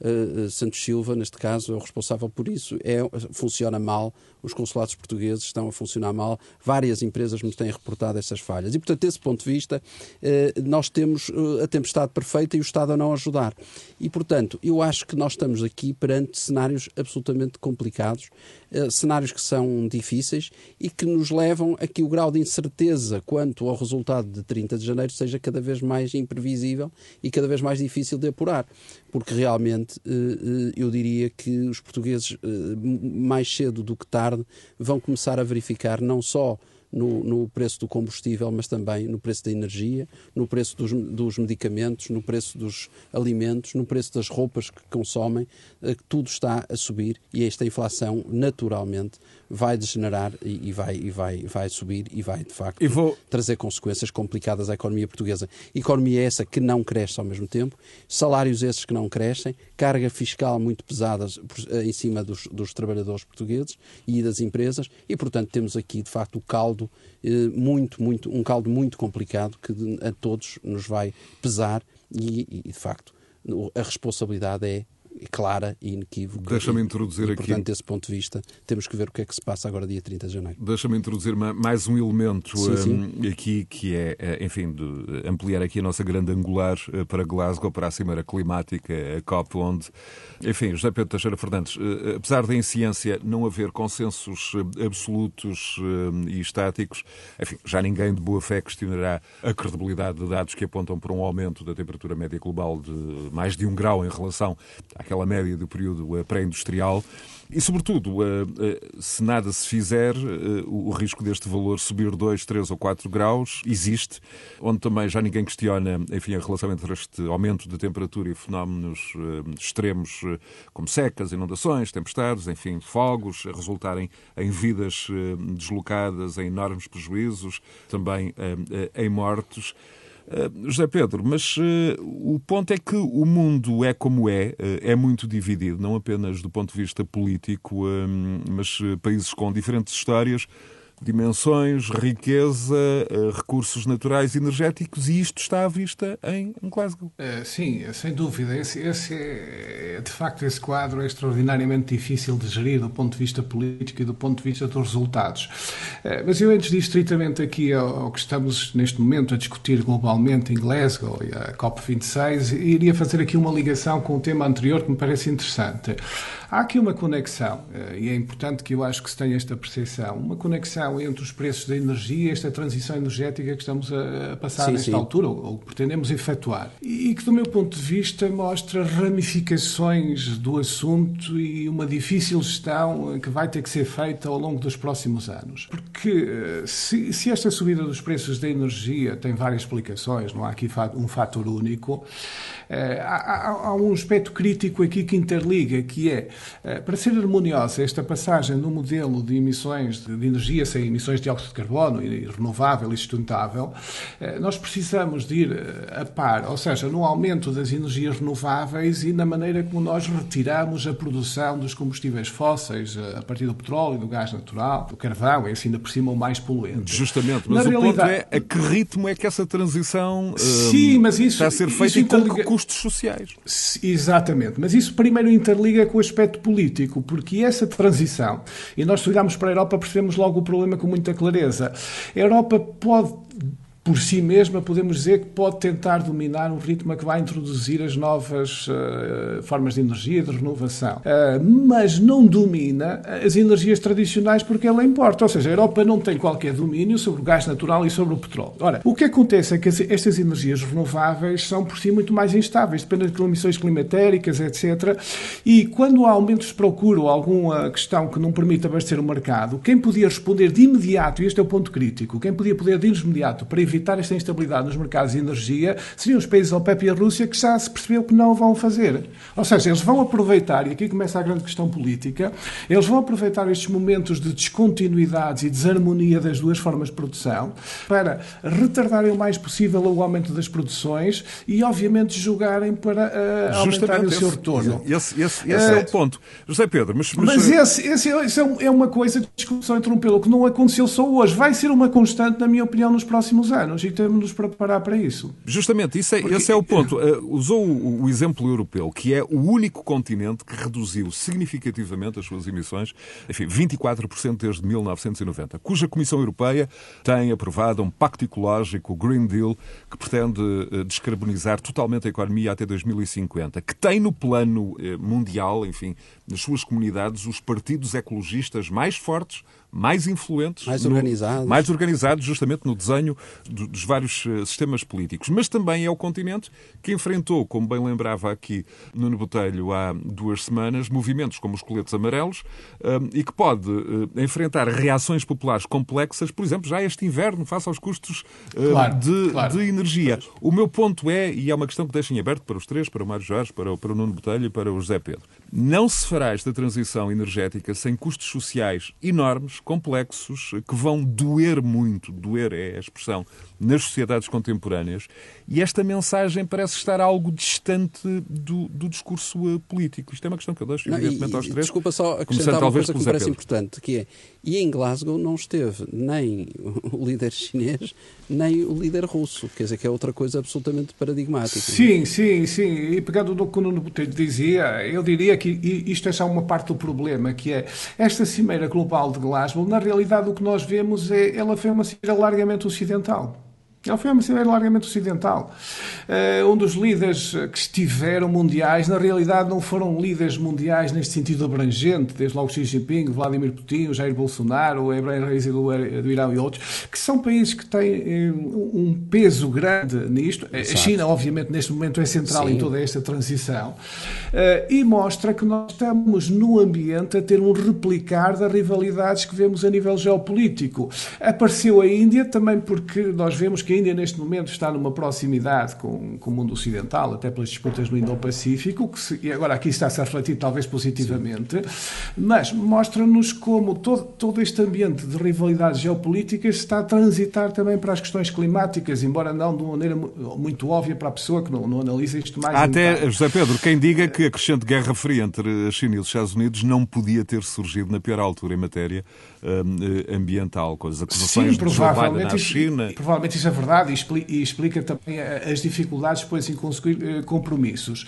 uh, Santos Silva, neste caso, é o responsável por isso. É, funciona mal, os consulados portugueses estão a funcionar mal, várias empresas nos têm reportado essas falhas. E, portanto, desse ponto de vista, uh, nós temos a tempestade perfeita e o Estado a não ajudar. E, portanto, eu acho que nós estamos aqui perante cenários absolutamente complicados, cenários que são difíceis e que nos levam a que o grau de incerteza quanto ao resultado de 30 de janeiro seja cada vez mais imprevisível e cada vez mais difícil de apurar. Porque realmente eh, eh, eu diria que os portugueses, eh, mais cedo do que tarde, vão começar a verificar não só no, no, preço do combustível, mas também no preço da energia, no preço dos, dos, medicamentos, no preço dos alimentos, no preço das roupas que consomem, tudo está a subir e esta inflação, naturalmente, vai degenerar e, e, vai, e vai, vai subir e vai, de facto, vou... trazer consequências complicadas à economia portuguesa. Economia essa que não cresce ao mesmo tempo, salários esses que não crescem, carga fiscal muito pesada eh, em cima dos, dos trabalhadores portugueses e das empresas e, portanto, temos aqui, de facto, o caldo eh, muito, muito, um caldo muito complicado que a todos nos vai pesar e, e de facto, a responsabilidade é clara e inequívoca. Deixa-me introduzir e, aqui. Portanto, desse ponto de vista, temos que ver o que é que se passa agora, dia 30 de janeiro. Deixa-me introduzir mais um elemento sim, sim. Um, aqui, que é, é, enfim, de ampliar aqui a nossa grande angular eh, para Glasgow, para a Cimeira Climática, a COP, onde, enfim, José Pedro Teixeira Fernandes, eh, apesar em ciência não haver consensos eh, absolutos e estáticos, enfim, já ninguém de boa fé questionará a credibilidade de dados que apontam para um aumento da temperatura média global de mais de um grau em relação à aquela média do período eh, pré-industrial. E, sobretudo, eh, eh, se nada se fizer, o risco deste valor subir 2, 3 ou 4 graus existe, onde também já ninguém questiona enfim, a relação entre este aumento de temperatura e fenómenos extremos como secas, inundações, tempestades, enfim, fogos, a resultarem em vidas deslocadas, em enormes prejuízos, também em mortos. Eh, José Pedro, mas uh, o ponto é que o mundo é como é, uh, é muito dividido, não apenas do ponto de vista político, mas países com diferentes histórias dimensões, riqueza, eh, recursos naturais e energéticos, e isto está à vista em Glasgow. Uh, sim, sem dúvida. Esse, esse é, de facto, esse quadro é extraordinariamente difícil de gerir do ponto de vista político e do ponto de vista dos resultados. Mas eu, antes de estritamente aqui ao, que estamos neste momento a discutir globalmente em Glasgow e a COP26, iria fazer aqui uma ligação com o tema anterior que me parece interessante. Há aqui uma conexão, e é importante que eu acho que se tenha esta percepção, uma conexão relação entre os preços da energia e esta transição energética que estamos a, passar sim, nesta sim. altura, ou, ou pretendemos efetuar. E que, do meu ponto de vista, mostra ramificações do assunto e uma difícil gestão que vai ter que ser feita ao longo dos próximos anos. Porque eh, se, se esta subida dos preços da energia tem várias explicações, não há aqui um fator único, eh, há, há, há um aspecto crítico aqui que interliga, que é eh, para ser harmoniosa esta passagem do modelo de emissões de energia sem emissões de dióxido de carbono e renovável e sustentável, eh, nós precisamos de ir a par, ou seja, no aumento das energias renováveis e na maneira como nós retiramos a produção dos combustíveis fósseis a partir do petróleo, do gás natural, do carvão, e assim ainda por cima o mais poluente. Justamente, mas na o realidade... ponto é a que ritmo é que essa transição Sim, mas isso, está a ser feita e com que custos sociais. Exatamente, mas isso primeiro interliga com o aspecto político, porque essa transição, e nós se olharmos para a Europa percebemos logo o problema com muita clareza. A Europa pode por si mesma, podemos dizer que pode tentar dominar um ritmo que vai introduzir as novas uh, formas de energia, de renovação. Uh, mas não domina as energias tradicionais porque ela importa. Ou seja, a Europa não tem qualquer domínio sobre o gás natural e sobre o petróleo. Ora, o que acontece é que estas energias renováveis são por si muito mais instáveis, dependem de emissões climatéricas, etc. E quando há aumentos de procura ou alguma questão que não permite abastecer o mercado, quem podia responder de imediato, e este é o ponto crítico, quem podia poder de imediato para evitar evitar esta instabilidade nos mercados de energia seriam os países OPEP e a Rússia que já se percebeu que não vão fazer. Ou seja, eles vão aproveitar, e aqui começa a grande questão política, eles vão aproveitar estes momentos de descontinuidades e desarmonia das duas formas de produção para retardarem o mais possível o aumento das produções e, obviamente, jogarem para uh, aumentar o seu retorno. Esse, esse, esse uh, é o ponto. José Pedro, mas... Mas, mas esse, esse, esse, é, é uma coisa, discussão interrompê-lo, que não aconteceu só hoje. Vai ser uma constante, na minha opinião, nos próximos anos anos e temos de nos preparar para isso. Justamente, isso é, Porque... esse é o ponto. Uh, usou o, o, exemplo europeu, que é o único continente que reduziu significativamente as suas emissões, enfim, 24% desde 1990, cuja Comissão Europeia tem aprovado um pacto ecológico, o Green Deal, que pretende uh, descarbonizar totalmente a economia até 2050, que tem no plano uh, mundial, enfim, nas suas comunidades, os partidos ecologistas mais fortes, mais influentes, mais organizados, no, mais organizados justamente no desenho dos vários eh, sistemas políticos. Mas também é o continente que enfrentou, como bem lembrava aqui no Botelho há duas semanas, movimentos como os coletes amarelos eh, e que pode eh, enfrentar reações populares complexas, por exemplo, já este inverno, face aos custos claro, de, claro. de, energia. O meu ponto é, e é uma questão que deixo em aberto para os três, para o Mário Jorge, para o, para o Nuno Botelho e para o José Pedro. Não se fará esta transição energética sem custos sociais enormes, complexos, que vão doer muito, doer é a expressão, nas sociedades contemporâneas. E esta mensagem parece estar algo distante do, do discurso uh, político. Isto é uma questão que eu deixo, não, evidentemente, e, aos três. Desculpa só acrescentar uma coisa que me parece importante, que é, e em Glasgow não esteve nem o líder chinês, nem o líder russo. Quer dizer, que é outra coisa absolutamente paradigmática. Sim, sim, sim. E pegando no que o Nuno Botelho dizia, eu diria que isto é só uma parte do problema, que é esta Cimeira Global de Glasgow, na realidade o que nós vemos é, ela foi uma cimeira largamente ocidental. Ela foi uma cimeira largamente ocidental. Uh, um dos líderes que estiveram mundiais, na realidade, não foram líderes mundiais neste sentido abrangente, desde logo Xi Jinping, Vladimir Putin, Jair Bolsonaro, o Ibrahim Raisi do, do Irão e outros, que são países que têm um, um peso grande nisto. Exato. A China, obviamente, neste momento é central Sim. em toda esta transição. Uh, e mostra que nós estamos no ambiente a ter um replicar das rivalidades que vemos a nível geopolítico. Apareceu a Índia também porque nós vemos que a Índia neste momento está numa proximidade com, com o mundo ocidental, até pelas disputas no Indo-Pacífico, que se, e agora aqui está-se a refletir talvez positivamente, Sim. mas mostra-nos como todo, todo este ambiente de rivalidades geopolíticas está a transitar também para as questões climáticas, embora não de uma maneira muito óbvia para a pessoa que não, não analisa isto mais. Há até, José Pedro, quem diga que a crescente guerra fria entre a China e os Estados Unidos não podia ter surgido na pior altura em matéria um, ambiental, com as acusações Sim, de Joe Biden à China. Provavelmente isso verdade e explica também as dificuldades depois em conseguir eh, compromissos.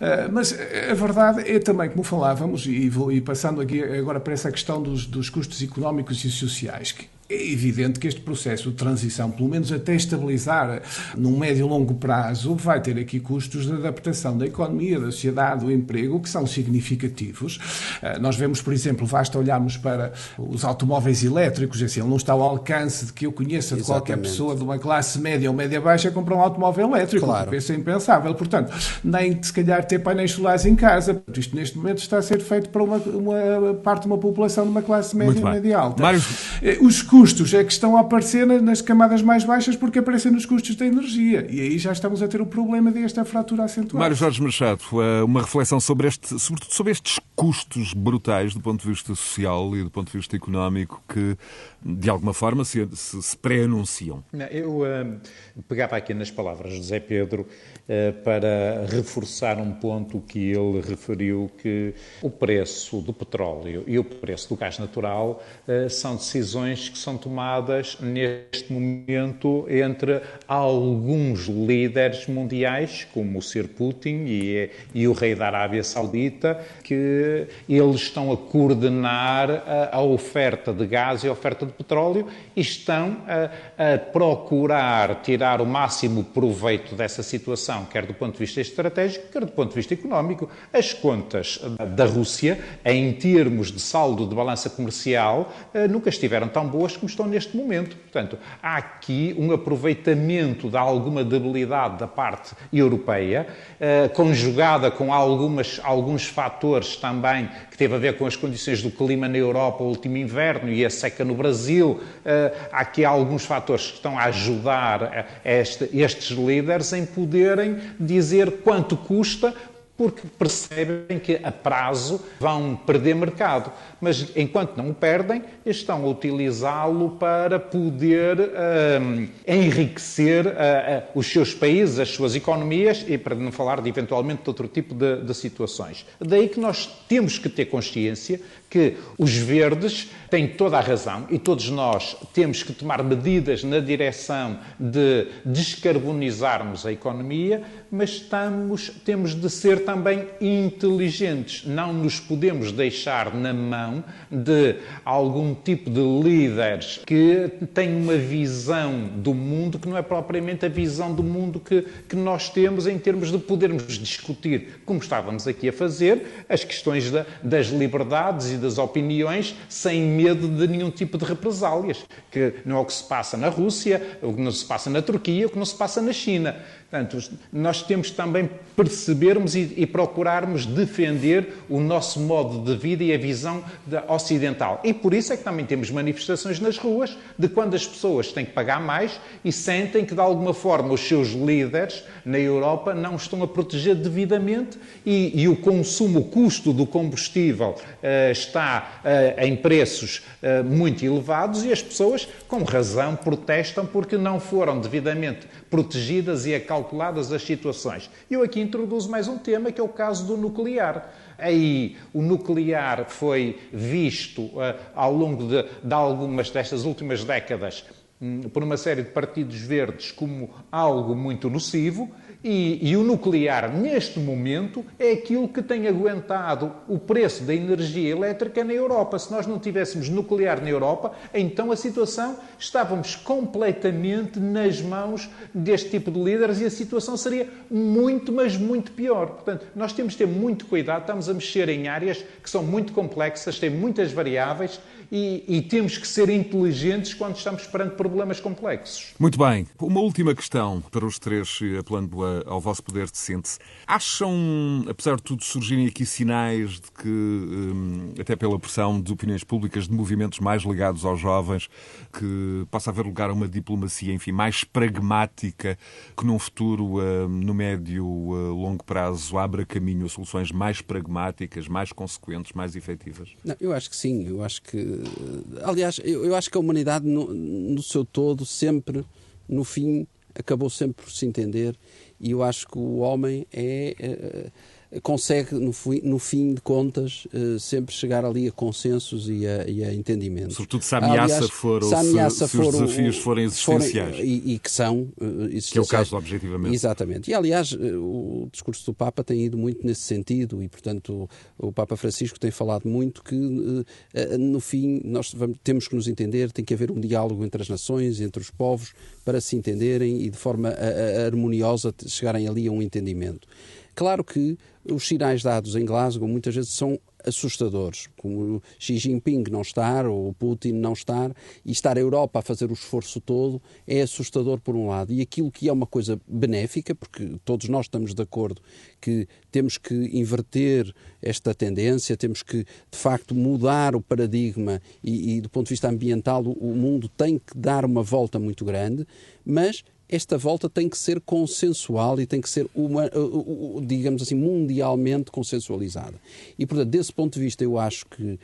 Eh, mas a verdade é também, como falávamos, e vou e passando aqui agora para essa questão dos, dos custos económicos e sociais, que é evidente que este processo de transição, pelo menos até estabilizar num médio e longo prazo, vai ter aqui custos de adaptação da economia, da sociedade, do emprego, que são significativos. Eh, nós vemos, por exemplo, basta olharmos para os automóveis elétricos, assim, ele não está ao alcance de que eu conheça de qualquer pessoa de uma classe média ou média baixa comprar um automóvel elétrico, claro. isso é impensável. Portanto, nem se calhar ter painéis solares em casa. Isto neste momento está a ser feito para uma, uma parte de uma população de uma classe média e média alta. Mário... Eh, os custos custos é que estão a aparecer nas camadas mais baixas porque aparecem nos custos da energia. E aí já estamos a ter o problema desta fratura acentuada. Mário Jorge Machado, eh, uma reflexão sobre este, sobretudo sobre estes custos brutais do ponto de vista social e do ponto de vista económico que, de alguma forma, se, se, se pré-anunciam. Eu uh, pegava aqui nas palavras de José Pedro uh, para reforçar um ponto que ele referiu, que o preço do petróleo e o preço do gás natural uh, são decisões que são tomadas neste momento entre alguns líderes mundiais, como o Sr. Putin e, e o rei da Arábia Saudita, que eles estão a coordenar a, a oferta de gás e a oferta de petróleo e estão a, a procurar tirar o máximo proveito dessa situação, quer do ponto de vista estratégico, quer do ponto de vista económico. As contas da Rússia, em termos de saldo de balança comercial, eh, nunca estiveram tão boas como estão neste momento. Portanto, há aqui um aproveitamento de alguma debilidade da parte europeia, eh, conjugada com algumas, alguns fatores também que teve a ver com as condições do clima na Europa, o último inverno e a seca no Brasil. Eh, há aqui alguns fatores que estão a ajudar este, estes líderes em poderem dizer quanto custa porque percebem que a prazo vão perder mercado. Mas enquanto não o perdem, estão a utilizá-lo para poder um, enriquecer uh, uh, os seus países, as suas economias e para não falar de eventualmente de outro tipo de, de situações. Daí que nós temos que ter consciência que os verdes têm toda a razão e todos nós temos que tomar medidas na direção de descarbonizarmos a economia, mas estamos, temos de ser também inteligentes. Não nos podemos deixar na mão de algum tipo de líderes que têm uma visão do mundo que não é propriamente a visão do mundo que, que nós temos em termos de podermos discutir, como estávamos aqui a fazer, as questões da, das liberdades e das opiniões sem medo de nenhum tipo de represálias, que não é o que se passa na Rússia, o que não se passa na Turquia, o que não se passa na China. Portanto, nós temos também percebermos e, e, procurarmos defender o nosso modo de vida e a visão ocidental. E por isso é que também temos manifestações nas ruas de quando as pessoas têm que pagar mais e sentem que, de alguma forma, os seus líderes na Europa não estão a proteger devidamente e, e o consumo, o custo do combustível uh, está uh, em preços uh, muito elevados e as pessoas, com razão, protestam porque não foram devidamente protegidas e acalculadas as situações. Eu aqui introduzo mais um tema que é o caso do nuclear. Aí o nuclear foi visto uh, ao longo de, de algumas destas últimas décadas um, por uma série de partidos verdes como algo muito nocivo e, e, o nuclear, neste momento, é aquilo que tem aguentado o preço da energia elétrica na Europa. Se nós não tivéssemos nuclear na Europa, então a situação estávamos completamente nas mãos deste tipo de líderes e a situação seria muito, mas muito pior. Portanto, nós temos de ter muito cuidado, estamos a mexer em áreas que são muito complexas, têm muitas variáveis e, e, temos que ser inteligentes quando estamos perante problemas complexos. Muito bem. Uma última questão para os três, apelando ao vosso poder de síntese. Acham, apesar de tudo, surgirem aqui sinais de que, hum, até pela pressão de opiniões públicas, de movimentos mais ligados aos jovens, que possa haver lugar a uma diplomacia, enfim, mais pragmática, que num futuro, hum, no médio, hum, longo prazo, abra caminho a soluções mais pragmáticas, mais consequentes, mais efetivas? Não, eu acho que sim. Eu acho que aliás, eu, eu acho que a humanidade, no, no seu todo, sempre, no fim, acabou sempre por se entender. E eu acho que o homem é, é consegue, no, no fim de contas, uh, sempre chegar ali a consensos e a, e a entendimento. Sobretudo se a ameaça Aliás, for, se, a ameaça se, se os desafios forem existenciais. Forem, e, e, que são uh, existenciais. Que é o caso, objetivamente. Exatamente. E, aliás, uh, o discurso do Papa tem ido muito nesse sentido e, portanto, o, o Papa Francisco tem falado muito que, no fim, nós vamos, temos que nos entender, tem que haver um diálogo entre as nações, entre os povos, para se entenderem e, de forma harmoniosa, chegarem ali a um entendimento. Claro que os sinais dados em Glasgow muitas vezes são assustadores, como Xi Jinping não estar, ou Putin não estar, e estar a Europa a fazer o esforço todo, é assustador por um lado. E aquilo que é uma coisa benéfica, porque todos nós estamos de acordo que temos que inverter esta tendência, temos que, de facto, mudar o paradigma e, e do ponto de vista ambiental, o, o mundo tem que dar uma volta muito grande, mas esta volta tem que ser consensual e tem que ser, uma, digamos assim, mundialmente consensualizada. E, portanto, desse ponto de vista, eu acho que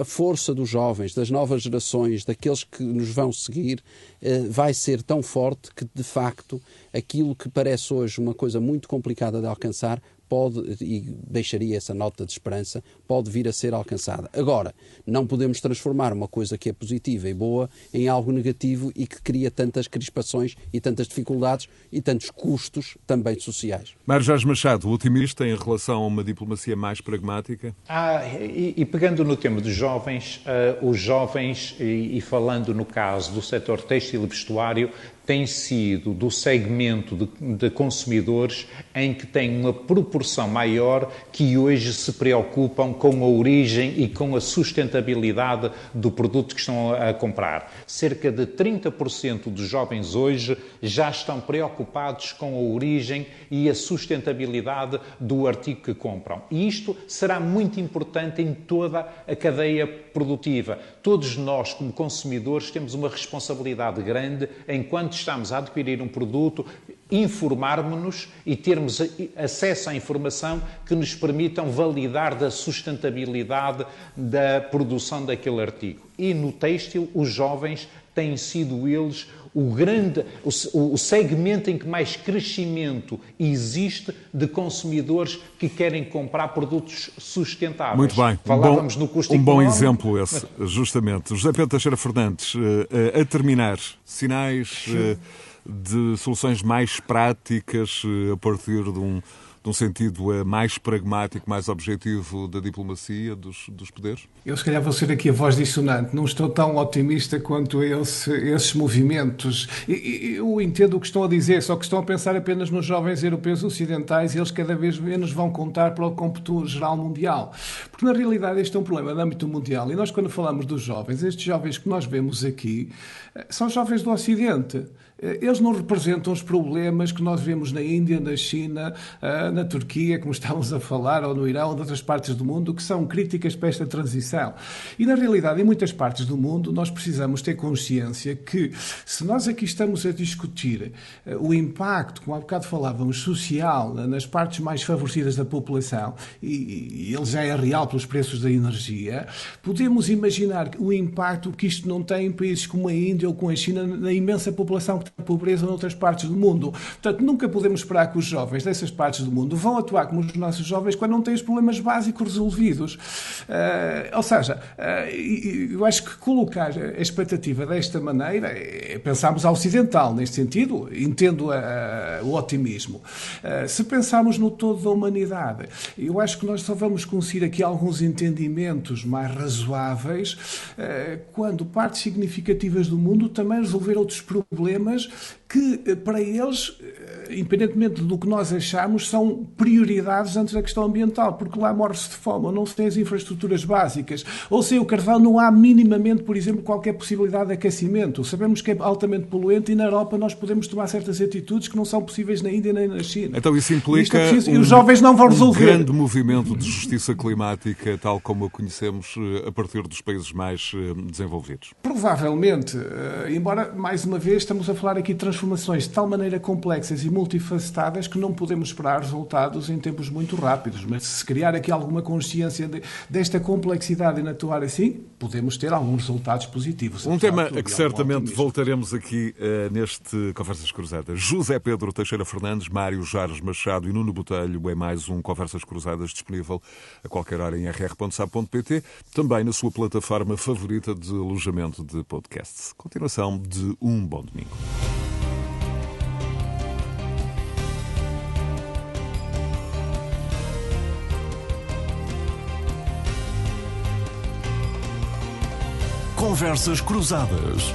a força dos jovens, das novas gerações, daqueles que nos vão seguir, eh, vai ser tão forte que, de facto, aquilo que parece hoje uma coisa muito complicada de alcançar pode, e deixaria essa nota de esperança, pode vir a ser alcançada. Agora, não podemos transformar uma coisa que é positiva e boa em algo negativo e que cria tantas crispações e tantas dificuldades e tantos custos também sociais. Mário Jorge Machado, otimista em relação a uma diplomacia mais pragmática? Ah, e, e pegando no tema dos jovens, uh, os jovens, e, e falando no caso do setor têxtil e vestuário, tem sido do segmento de, de, consumidores em que tem uma proporção maior que hoje se preocupam com a origem e com a sustentabilidade do produto que estão a comprar. Cerca de 30% dos jovens hoje já estão preocupados com a origem e a sustentabilidade do artigo que compram. E isto será muito importante em toda a cadeia produtiva. Todos nós, como consumidores, temos uma responsabilidade grande enquanto estamos a adquirir um produto, informarmos-nos e termos acesso à informação que nos permitam validar da sustentabilidade da produção daquele artigo. E no têxtil, os jovens têm sido eles o grande, o, o, segmento em que mais crescimento existe de consumidores que querem comprar produtos sustentáveis. Muito bem. Falávamos um bom, no custo Um bom exemplo esse, justamente. José Pedro Teixeira Fernandes, eh, eh, a terminar, sinais eh, de soluções mais práticas a partir de um num sentido eh, mais pragmático, mais objetivo da diplomacia, dos, dos poderes? Eu, se calhar, vou ser aqui a voz dissonante. Não estou tão otimista quanto esse, esses movimentos. Eu entendo o que estão a dizer, só que estão a pensar apenas nos jovens europeus ocidentais e eles cada vez menos vão contar para o cômputo geral mundial. Porque, na realidade, este é um problema de âmbito mundial. E nós, quando falamos dos jovens, estes jovens que nós vemos aqui eh, são jovens do Ocidente. Eh, eles não representam os problemas que nós vemos na Índia, na China, eh, na Turquia, como [LAUGHS] estávamos a falar, ou no Irão, ou outras partes do mundo, que são críticas para esta transição. E, na realidade, em muitas partes do mundo, nós precisamos ter consciência que, se nós aqui estamos a discutir eh, o impacto, como há bocado falávamos, social, nas partes mais favorecidas da população, e ele já é real pelos preços da energia, podemos imaginar o impacto que isto não tem em países como a Índia ou com a China, na imensa população que a pobreza noutras partes do mundo. Portanto, nunca podemos esperar que os jovens dessas partes do mundo vão atuar como os nossos jovens quando não têm os problemas básicos resolvidos. Uh, ou seja, uh, eu acho que colocar a expectativa desta maneira é pensarmos a ocidental, neste sentido, entendo a, o otimismo. Uh, se pensarmos no todo da humanidade, eu acho que nós só vamos conseguir aqui alguns entendimentos mais razoáveis quando partes significativas do mundo também resolver outros problemas is que, eh, para eles, eh, independentemente do que nós achamos, são prioridades antes da questão ambiental, porque lá morre-se de fome, ou não se tem as infraestruturas básicas, ou sem o carvão não há minimamente, por exemplo, qualquer possibilidade de aquecimento. Sabemos que é altamente poluente e na Europa nós podemos tomar certas atitudes que não são possíveis na Índia nem na China. Então isso implica é um, e os jovens não vão resolver. um grande movimento de justiça climática, tal como a conhecemos eh, a partir dos países mais desenvolvidos. Provavelmente, embora, mais uma vez, estamos a falar aqui de transformações de tal maneira complexas e multifacetadas que não podemos esperar resultados em tempos muito rápidos. Mas se criar aqui alguma consciência de, desta complexidade e atuar assim, podemos ter alguns resultados positivos. Um tema a que certamente voltaremos aqui uh, neste Conversas Cruzadas. José Pedro Teixeira Fernandes, Mário Jares Machado e Nuno Botelho é mais um Conversas Cruzadas disponível a qualquer hora em rr.sab.pt, também na sua plataforma favorita de alojamento de podcasts. Continuação de um bom domingo. Conversas Cruzadas.